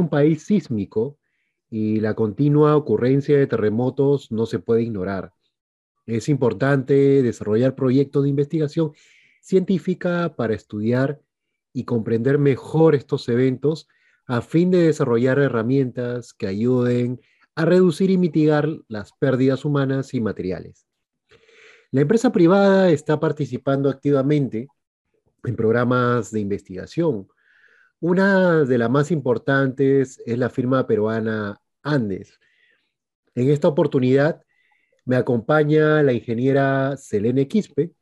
un país sísmico y la continua ocurrencia de terremotos no se puede ignorar. Es importante desarrollar proyectos de investigación científica para estudiar y comprender mejor estos eventos a fin de desarrollar herramientas que ayuden a reducir y mitigar las pérdidas humanas y materiales. La empresa privada está participando activamente en programas de investigación. Una de las más importantes es la firma peruana Andes. En esta oportunidad me acompaña la ingeniera Selene Quispe,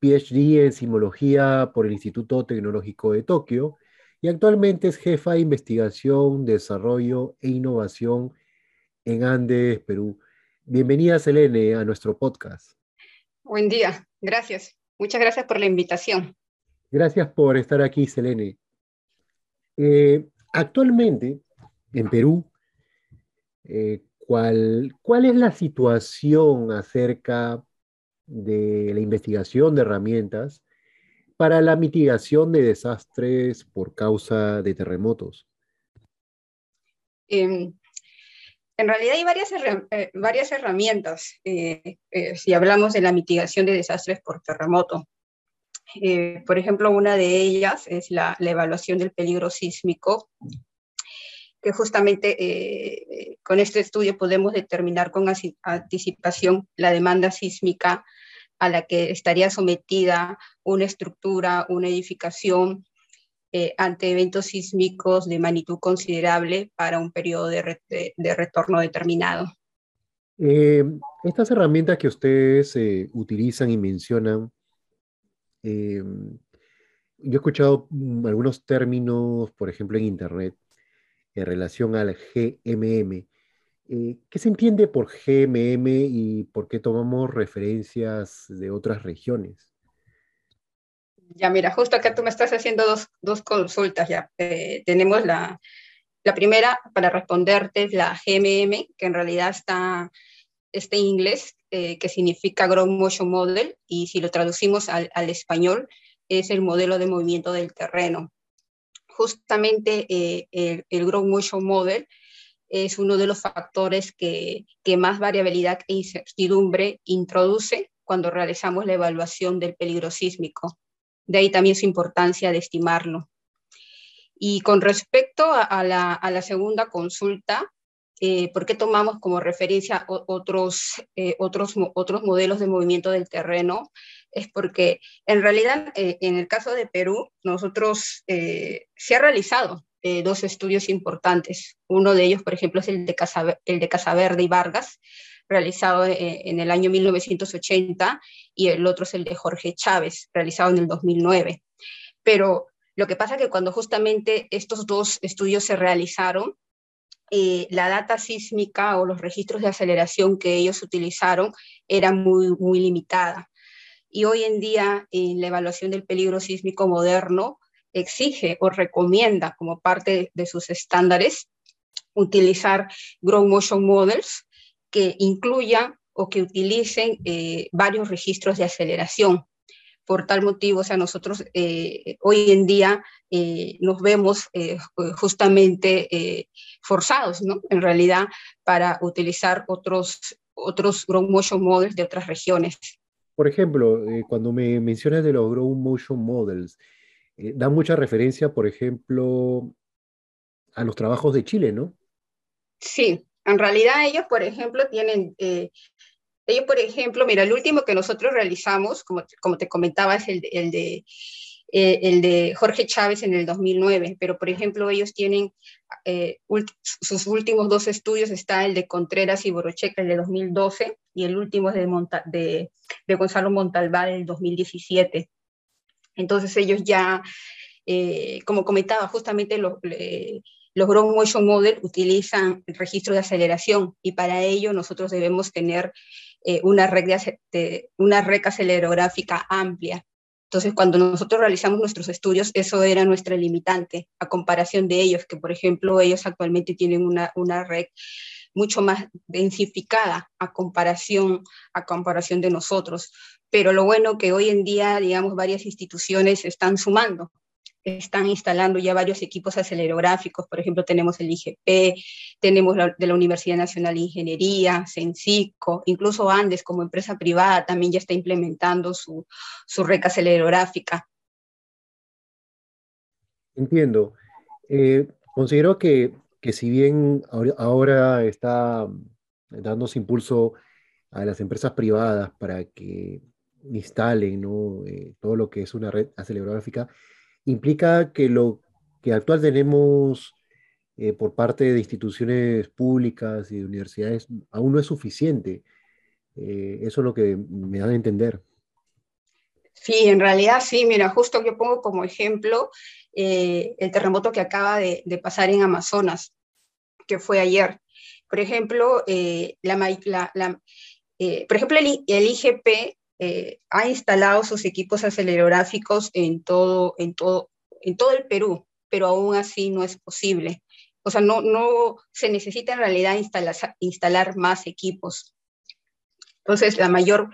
PhD en sismología por el Instituto Tecnológico de Tokio y actualmente es jefa de investigación, desarrollo e innovación en Andes, Perú. Bienvenida, Selene, a nuestro podcast. Buen día, gracias. Muchas gracias por la invitación. Gracias por estar aquí, Selene. Eh, actualmente, en Perú, eh, ¿cuál, ¿cuál es la situación acerca de la investigación de herramientas para la mitigación de desastres por causa de terremotos? Em, en realidad hay varias, eh, varias herramientas si hablamos de la mitigación de desastres por terremoto. Por ejemplo, una de ellas es la, evaluación del peligro sísmico, que justamente con este estudio podemos determinar con anticipación la demanda sísmica a la que estaría sometida una estructura, una edificación eh, ante eventos sísmicos de magnitud considerable para un periodo de, retorno determinado. Eh, estas herramientas que ustedes eh, utilizan y mencionan, yo he escuchado mm, algunos términos, por ejemplo, en Internet, en relación al GMM. Eh, ¿Qué se entiende por GMM y por qué tomamos referencias de otras regiones? Ya, mira, justo acá tú me estás haciendo dos, consultas ya. Eh, tenemos la, primera para responderte es la GMM, que en realidad está, este inglés, eh, que significa Ground Motion Model, y si lo traducimos al, español, es el modelo de movimiento del terreno. Justamente el, el Ground Motion Model es uno de los factores que, más variabilidad e incertidumbre introduce cuando realizamos la evaluación del peligro sísmico. De ahí también su importancia de estimarlo. Y con respecto a, la, segunda consulta, eh, ¿por qué tomamos como referencia otros, eh, otros, otros modelos de movimiento del terreno? Es porque en realidad eh, en el caso de Perú, nosotros se ha realizado eh, dos estudios importantes. Uno de ellos, por ejemplo, es el de, Casa, el de Casaverde y Vargas, realizado eh, en el año 1980, y el otro es el de Jorge Chávez, realizado en el 2009. Pero lo que pasa es que cuando justamente estos dos estudios se realizaron, eh, la data sísmica o los registros de aceleración que ellos utilizaron era muy, muy limitada. Y hoy en día, en la evaluación del peligro sísmico moderno, exige o recomienda como parte de sus estándares utilizar Ground Motion Models que incluyan o que utilicen eh, varios registros de aceleración. Por tal motivo, o sea, nosotros eh, hoy en día eh, nos vemos justamente forzados, ¿no? En realidad, para utilizar otros, otros Ground Motion Models de otras regiones. Por ejemplo, cuando me mencionas de los Ground Motion Models, eh, da mucha referencia, por ejemplo, a los trabajos de Chile, ¿no? Sí, en realidad ellos, por ejemplo, tienen, eh, ellos, por ejemplo, mira, el último que nosotros realizamos, como, como te comentaba, es el, el de... Eh, el de Jorge Chávez en el 2009, pero por ejemplo ellos tienen sus últimos dos estudios, está el de Contreras y Borocheca, el de 2012, y el último es de, de, de Gonzalo Montalbán, el 2017. Entonces ellos ya, eh, como comentaba, justamente los, los Ground Motion Model utilizan el registro de aceleración y para ello nosotros debemos tener eh, una, red de, una red acelerográfica amplia. Entonces, cuando nosotros realizamos nuestros estudios, eso era nuestra limitante a comparación de ellos, que por ejemplo ellos actualmente tienen una, una red mucho más densificada a comparación, a comparación de nosotros pero lo bueno que hoy en día, digamos, varias instituciones están sumando están instalando ya varios equipos acelerográficos, por ejemplo, tenemos el IGP, tenemos de la Universidad Nacional de Ingeniería, CENCICO, incluso Andes como empresa privada también ya está implementando su, su reca acelerográfica. Entiendo. Eh, considero que, que, si bien ahora está dándose impulso a las empresas privadas para que instalen ¿no? Eh, todo lo que es una red acelerográfica, implica que lo que actual tenemos eh, por parte de instituciones públicas y de universidades aún no es suficiente. Eh, eso es lo que me da a entender. Sí, en realidad sí. Mira, justo yo pongo como ejemplo el terremoto que acaba de, pasar en Amazonas, que fue ayer. Por ejemplo, la, la, eh, por ejemplo, el, IGP eh, ha instalado sus equipos acelerográficos en todo, el Perú, pero aún así no es posible. O sea, no, no se necesita en realidad instalar, instalar más equipos. Entonces, la mayor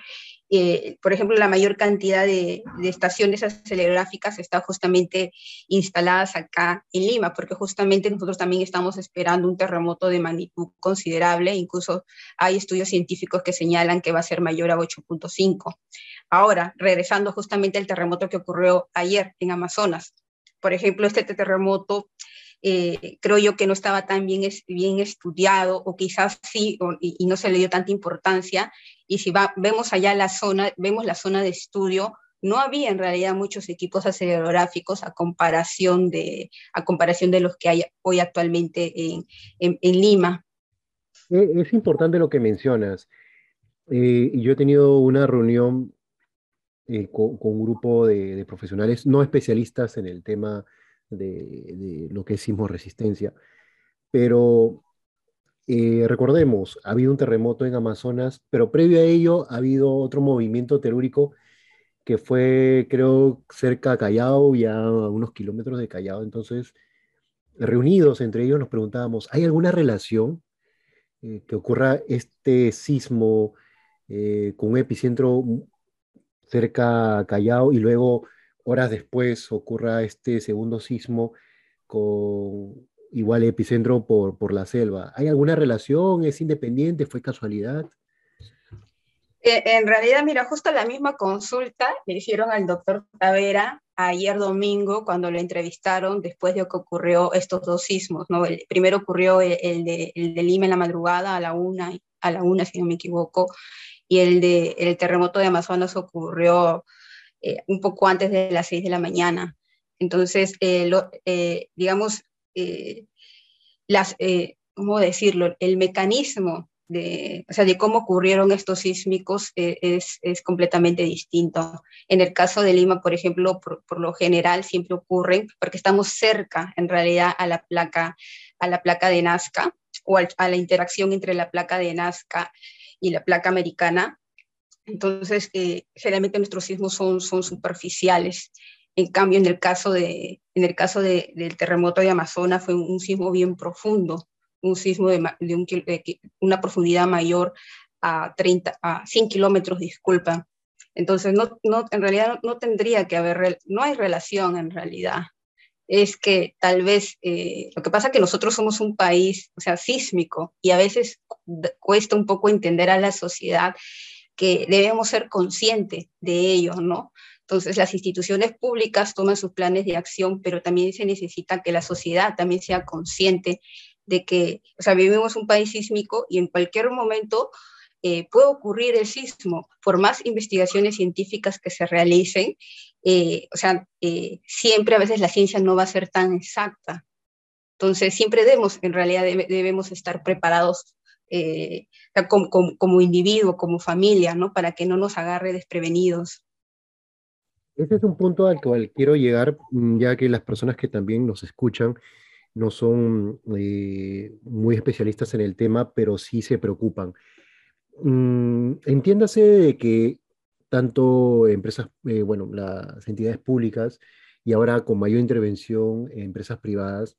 eh, por ejemplo, la mayor cantidad de, estaciones acelerográficas están justamente instaladas acá en Lima, porque justamente nosotros también estamos esperando un terremoto de magnitud considerable, incluso hay estudios científicos que señalan que va a ser mayor a 8.5. Ahora, regresando justamente al terremoto que ocurrió ayer en Amazonas, por ejemplo, este terremoto eh, creo yo que no estaba tan bien, bien estudiado o quizás sí y, no se le dio tanta importancia. Y si va, vemos allá la zona, vemos la zona de estudio, no había en realidad muchos equipos acelerográficos a comparación de, a comparación de los que hay hoy actualmente en, en, Lima. Eh, es importante lo que mencionas. Eh, yo he tenido una reunión con, con, un grupo de, de, profesionales no especialistas en el tema de, lo que es sismo resistencia. Pero eh, recordemos, ha habido un terremoto en Amazonas, pero previo a ello ha habido otro movimiento telúrico que fue, creo, cerca de Callao, ya a unos kilómetros de Callao. Entonces, reunidos entre ellos nos preguntábamos, ¿hay alguna relación eh, que ocurra este sismo eh, con un epicentro cerca a Callao y luego horas después ocurra este segundo sismo con igual epicentro por, por la selva. ¿Hay alguna relación? ¿Es independiente? ¿Fue casualidad? Eh, en realidad, mira, justo la misma consulta le hicieron al doctor Tavera ayer domingo cuando lo entrevistaron después de que ocurrió estos dos sismos. ¿no? El, primero ocurrió el, de, el, de, Lima en la madrugada a la una, a la una si no me equivoco, y el, de, el terremoto de Amazonas ocurrió eh, un poco antes de las 6 de la mañana. Entonces, eh, eh, digamos, las, ¿cómo decirlo? El mecanismo de, o sea, de cómo ocurrieron estos sísmicos es, es, completamente distinto. En el caso de Lima, por ejemplo, por, lo general siempre ocurren porque estamos cerca, en realidad, a la placa, a la placa de Nazca o a la interacción entre la placa de Nazca y la placa americana, entonces, eh, generalmente nuestros sismos son, superficiales. En cambio, en el caso, de, en el caso de, del terremoto de Amazonas fue un, sismo bien profundo, un sismo de, de, un, una profundidad mayor a, 30, a 100 kilómetros, disculpa. Entonces, no, no, en realidad no, tendría que haber, no hay relación en realidad. Es que tal vez, eh, lo que pasa es que nosotros somos un país, o sea, sísmico, y a veces cuesta un poco entender a la sociedad que debemos ser conscientes de ello, ¿no? Entonces, las instituciones públicas toman sus planes de acción, pero también se necesita que la sociedad también sea consciente de que, o sea, vivimos un país sísmico y en cualquier momento eh, puede ocurrir el sismo. Por más investigaciones científicas que se realicen, eh, o sea, eh, siempre a veces la ciencia no va a ser tan exacta. Entonces, siempre debemos, en realidad debemos estar preparados eh, como, como, individuo, como familia, ¿no? Para que no nos agarre desprevenidos. Ese es un punto al cual quiero llegar, mm, ya que las personas que también nos escuchan no son eh, muy especialistas en el tema, pero sí se preocupan. Mm, entiéndase de que tanto empresas, eh, bueno, las entidades públicas y ahora con mayor intervención empresas privadas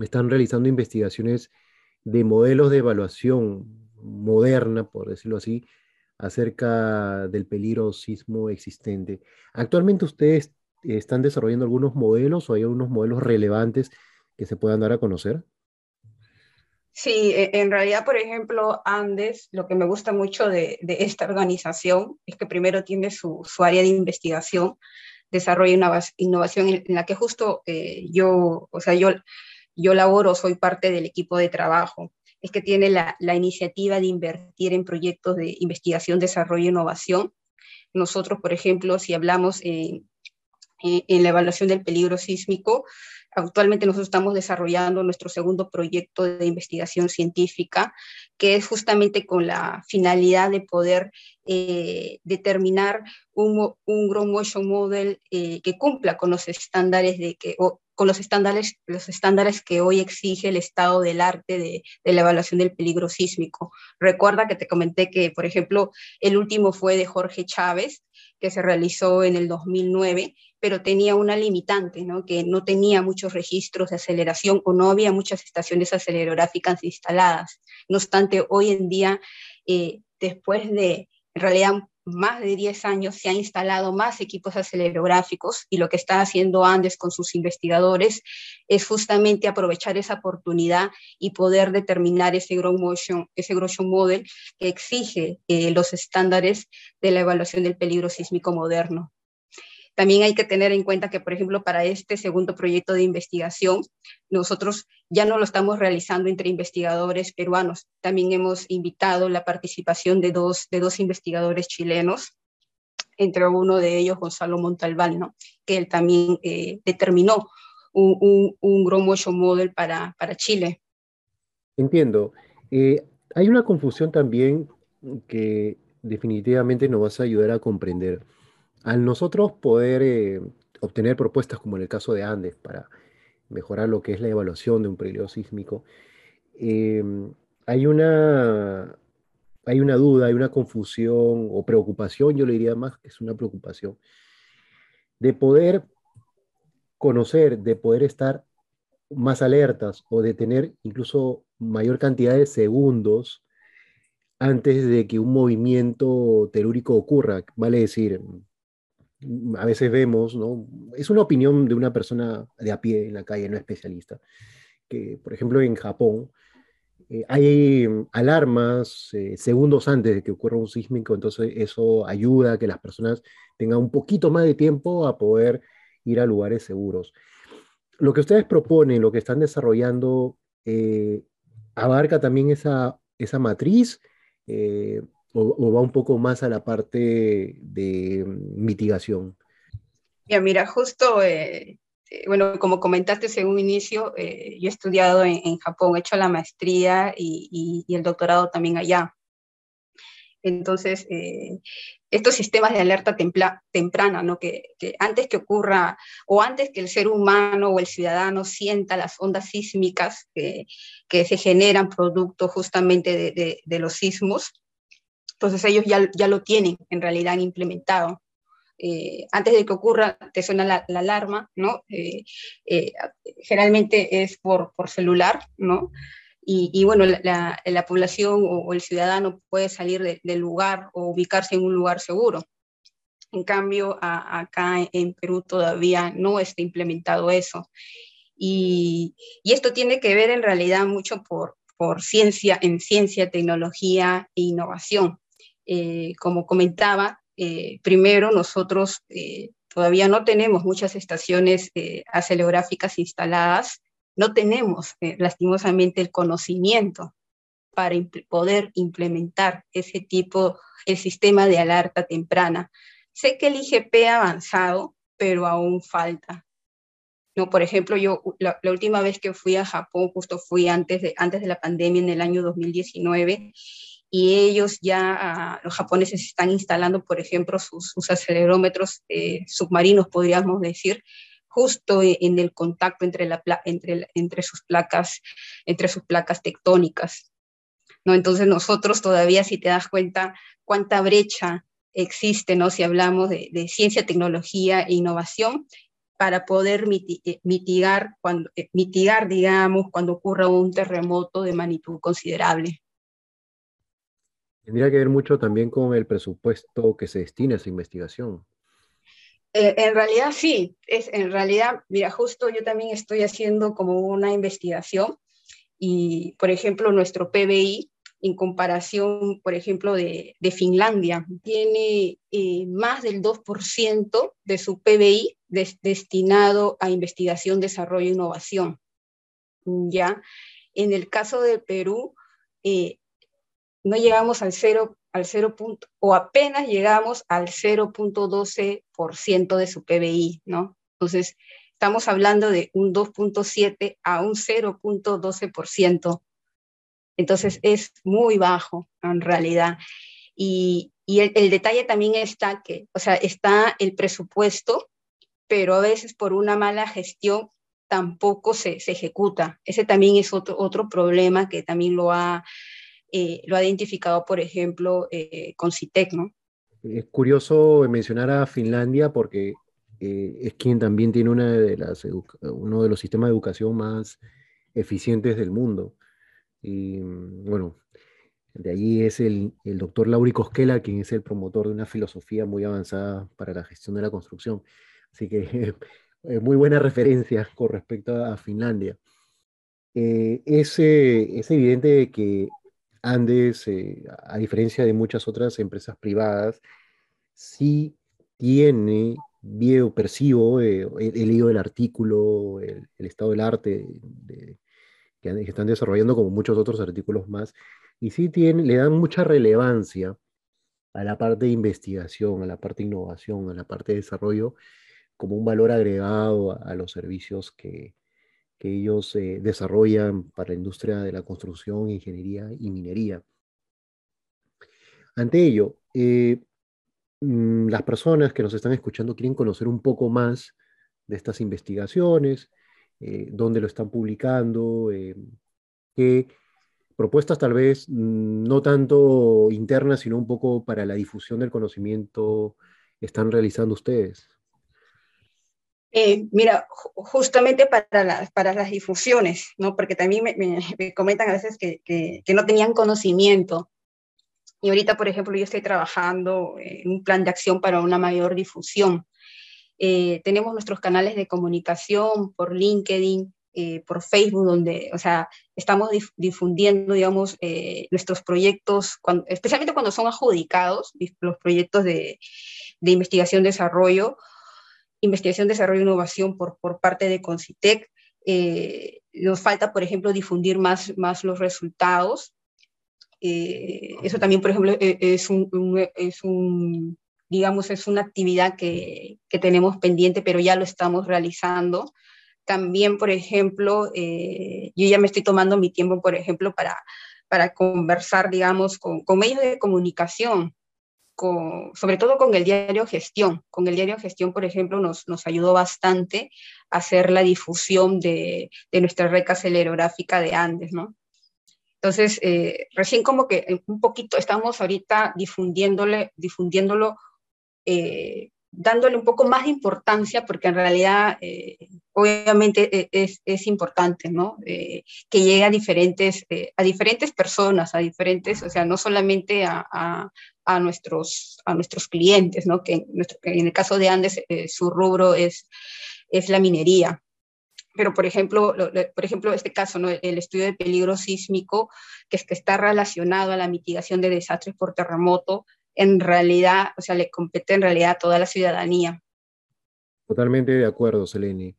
están realizando investigaciones de modelos de evaluación moderna, por decirlo así, acerca del peligro sismo existente. Actualmente ustedes están desarrollando algunos modelos o hay algunos modelos relevantes que se puedan dar a conocer? Sí, e, en realidad, por ejemplo, Andes, lo que me gusta mucho de, esta organización es que primero tiene su, área de investigación, desarrollo y innovación en, la que justo eh, yo, o sea, yo, yo laboro, soy parte del equipo de trabajo es que tiene la, iniciativa de invertir en proyectos de investigación, desarrollo e innovación. Nosotros, por ejemplo, si hablamos en, en la evaluación del peligro sísmico, Actualmente nosotros estamos desarrollando nuestro segundo proyecto de investigación científica, que es justamente con la finalidad de poder eh, determinar un, un Ground Motion Model eh, que cumpla con los estándares de que, con los estándares, los estándares que hoy exige el estado del arte de, la evaluación del peligro sísmico. Recuerda que te comenté que, por ejemplo, el último fue de Jorge Chávez, que se realizó en el 2009 pero tenía una limitante, ¿no? que no tenía muchos registros de aceleración o no había muchas estaciones acelerógrafas instaladas. No obstante, hoy en día, eh, después de, en realidad, más de 10 años se han instalado más equipos acelerográficos y lo que está haciendo Andes con sus investigadores es justamente aprovechar esa oportunidad y poder determinar ese ground motion, ese model que exige eh, los estándares de la evaluación del peligro sísmico moderno. También hay que tener en cuenta que, por ejemplo, para este segundo proyecto de investigación, nosotros ya no lo estamos realizando entre investigadores peruanos. También hemos invitado la participación de dos, de dos investigadores chilenos, entre uno de ellos Gonzalo Montalbán, ¿no? que él también eh, determinó un, un, un Model para, para Chile. Entiendo. Eh, hay una confusión también que definitivamente nos vas a ayudar a comprender. Al nosotros poder eh, obtener propuestas como en el caso de Andes para mejorar lo que es la evaluación de un peligro sísmico, em, hay una, hay una duda, hay una confusión o preocupación, yo le diría más que es una preocupación, de poder conocer, de poder estar más alertas o de tener incluso mayor cantidad de segundos antes de que un movimiento telúrico ocurra. Vale decir, a veces vemos, ¿no? Es una opinión de una persona de a pie en la calle, no especialista, que por ejemplo en Japón eh, hay alarmas eh, segundos antes de que ocurra un sísmico, entonces eso ayuda a que las personas tengan un poquito más de tiempo a poder ir a lugares seguros. Lo que ustedes proponen, lo que están desarrollando, eh, abarca también esa, esa matriz o, va un poco más a la parte de mitigación? Ya, mira, justo, eh, eh, bueno, como comentaste en inicio, eh, yo he estudiado en, Japón, he hecho la maestría y, el doctorado también allá. Entonces, estos sistemas de alerta temprana, ¿no? Que, antes que ocurra o antes que el ser humano o el ciudadano sienta las ondas sísmicas que, se generan producto justamente de los sismos, entonces ellos ya, ya lo tienen, en realidad han implementado. Eh, antes de que ocurra, te suena la, alarma, ¿no? Eh, eh, generalmente es por, por celular, ¿no? Y, y bueno, la, la, población o, el ciudadano puede salir del lugar o ubicarse en un lugar seguro. En cambio, acá en Perú todavía no está implementado eso. Y, y, esto tiene que ver en realidad mucho por, por ciencia, en ciencia, tecnología e innovación. Eh, como comentaba, eh, primero nosotros eh, todavía no tenemos muchas estaciones acelerográficas instaladas, no tenemos lastimosamente el conocimiento para poder implementar ese tipo, el sistema de alerta temprana. Sé que el IGP ha avanzado, pero aún falta. No, por ejemplo, yo la, la, última vez que fui a Japón, justo fui antes de, antes de la pandemia en el año 2019, y ellos ya, ah, los japoneses están instalando, por ejemplo, sus, acelerómetros eh, submarinos, podríamos decir, justo e, en el contacto entre, la, entre, entre, sus placas, entre sus placas tectónicas. ¿no? Entonces nosotros todavía, si te das cuenta, cuánta brecha existe, ¿no? si hablamos de, ciencia, tecnología e innovación, para poder eh, mitigar, cuando, eh, mitigar, digamos, cuando ocurra un terremoto de magnitud considerable. Tendría que ver mucho también con el presupuesto que se destina a esa investigación. Eh, en realidad sí, es, en realidad, mira, justo yo también estoy haciendo como una investigación y, por ejemplo, nuestro PBI, en comparación, por ejemplo, de, Finlandia, tiene eh, más del 2% de su PBI destinado a investigación, desarrollo e innovación. ¿Ya? En el caso de Perú, eh, no llegamos al 0, al 0 o apenas llegamos al 0.12% de su PBI, ¿no? Entonces, estamos hablando de un 2.7 a un 0.12%. Entonces, es muy bajo en realidad. Y, y el, el, detalle también está que, o sea, está el presupuesto, pero a veces por una mala gestión tampoco se, se ejecuta. Ese también es otro, otro problema que también lo ha, eh, lo ha identificado, por ejemplo, eh, con CITEC, ¿no? Es curioso mencionar a Finlandia porque eh, es quien también tiene una de las uno de los sistemas de educación más eficientes del mundo. Y mm, bueno, de ahí es el, el doctor Lauri Koskela, quien es el promotor de una filosofía muy avanzada para la gestión de la construcción. Así que es muy buena referencia con respecto a Finlandia. es, es, evidente que Andes, eh, a diferencia de muchas otras empresas privadas, sí tiene, veo, percibo, eh, he, leído el artículo, el, estado del arte que, están desarrollando como muchos otros artículos más, y sí tiene, le dan mucha relevancia a la parte de investigación, a la parte de innovación, a la parte de desarrollo, como un valor agregado a los servicios que, que ellos eh, desarrollan para la industria de la construcción, ingeniería y minería. Ante ello, eh, mm, las personas que nos están escuchando quieren conocer un poco más de estas investigaciones, eh, dónde lo están publicando, qué propuestas tal vez mm, no tanto internas, sino un poco para la difusión del conocimiento están realizando ustedes. Eh, mira, justamente para las, para las difusiones, ¿no? Porque también me, comentan a veces que, que, no tenían conocimiento. Y ahorita, por ejemplo, yo estoy trabajando en un plan de acción para una mayor difusión. Eh, tenemos nuestros canales de comunicación por LinkedIn, eh, por Facebook, donde, o sea, estamos difundiendo, digamos, nuestros proyectos, especialmente cuando son adjudicados, los proyectos de, de investigación-desarrollo, investigación, desarrollo e innovación por, por parte de Concitec. Eh, nos falta, por ejemplo, difundir más, más los resultados. Eh, eso también, por ejemplo, e, es un, es un, digamos, es una actividad que, que, tenemos pendiente, pero ya lo estamos realizando. También, por ejemplo, eh, yo ya me estoy tomando mi tiempo, por ejemplo, para, para conversar, digamos, con, con medios de comunicación, sobre todo con el diario Gestión. Con el diario Gestión, por ejemplo, nos, nos ayudó bastante a hacer la difusión de, de nuestra red acelerográfica de Andes, ¿no? Entonces, eh, recién como que un poquito estamos ahorita difundiéndole, difundiéndolo, eh, dándole un poco más de importancia, porque en realidad, eh, obviamente, es, es, importante, ¿no? que llegue a diferentes, a diferentes personas, a diferentes, o sea, no solamente a, a nuestros, a nuestros clientes, ¿no? que, en el caso de Andes eh, su rubro es, es la minería. Pero, por ejemplo, por ejemplo, este caso, ¿no? el estudio de peligro sísmico, que, es, que está relacionado a la mitigación de desastres por terremoto, en realidad, o sea, le compete en realidad a toda la ciudadanía. Totalmente de acuerdo, Selene.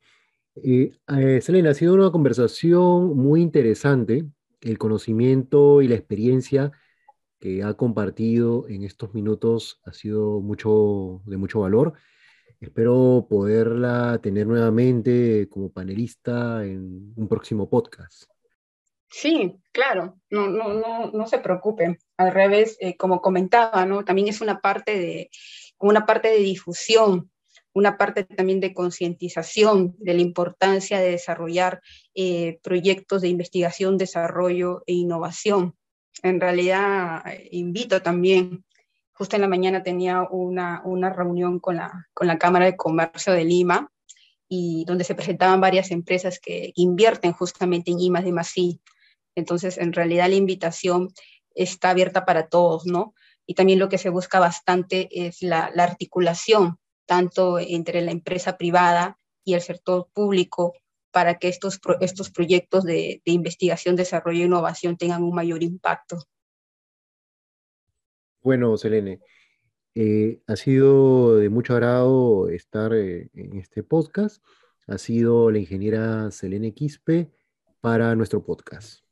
Eh, eh, Selene, ha sido una conversación muy interesante. El conocimiento y la experiencia que ha compartido en estos minutos ha sido mucho, de mucho valor. Espero poderla tener nuevamente como panelista en un próximo podcast. Sí, claro, no, no, no, no se preocupen. Al revés, eh, como comentaba, ¿no? también es una parte de, una parte de difusión, una parte también de concientización de la importancia de desarrollar eh, proyectos de investigación, desarrollo e innovación en realidad invito también. Justo en la mañana tenía una, una reunión con la, con la Cámara de Comercio de Lima y donde se presentaban varias empresas que invierten justamente en Masí. Entonces, en realidad la invitación está abierta para todos, ¿no? Y también lo que se busca bastante es la, la articulación tanto entre la empresa privada y el sector público para que estos, estos proyectos de, de investigación, desarrollo e innovación tengan un mayor impacto. Bueno, Selene, eh, ha sido de mucho agrado estar eh, en este podcast. Ha sido la ingeniera Selene Quispe para nuestro podcast.